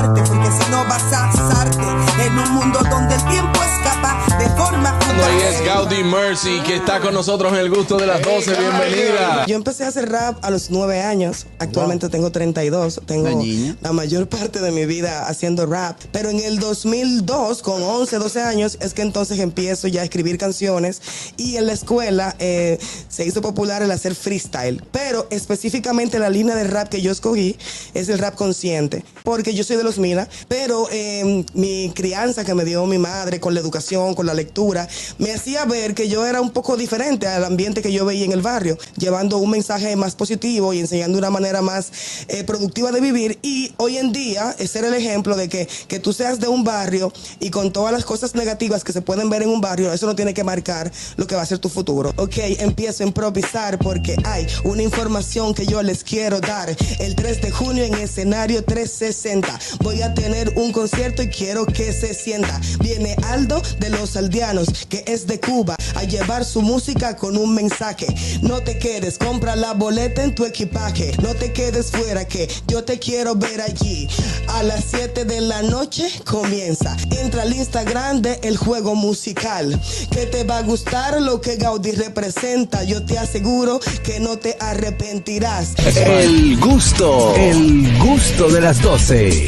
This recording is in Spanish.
amarte, porque si no vas a Ahí es Gaudi Mercy que está con nosotros en el gusto de las 12. Bienvenida. Yo empecé a hacer rap a los 9 años. Actualmente tengo 32. Tengo la mayor parte de mi vida haciendo rap. Pero en el 2002, con 11, 12 años, es que entonces empiezo ya a escribir canciones. Y en la escuela eh, se hizo popular el hacer freestyle. Pero específicamente la línea de rap que yo escogí es el rap consciente. Porque yo soy de los Mina. Pero eh, mi crianza que me dio mi madre con la educación, con la lectura, me hacía ver que yo era un poco diferente al ambiente que yo veía en el barrio, llevando un mensaje más positivo y enseñando una manera más eh, productiva de vivir. Y hoy en día, ese era el ejemplo de que, que tú seas de un barrio y con todas las cosas negativas que se pueden ver en un barrio, eso no tiene que marcar lo que va a ser tu futuro. Ok, empiezo a improvisar porque hay una información que yo les quiero dar. El 3 de junio en escenario 360 voy a tener un concierto y quiero que se sienta. Viene Aldo de los aldeanos que es de Cuba a llevar su música con un mensaje. No te quedes, compra la boleta en tu equipaje. No te quedes fuera que yo te quiero ver allí. A las 7 de la noche comienza. Entra al Instagram de El Juego Musical. Que te va a gustar lo que Gaudí representa. Yo te aseguro que no te arrepentirás. El gusto, el gusto de las 12.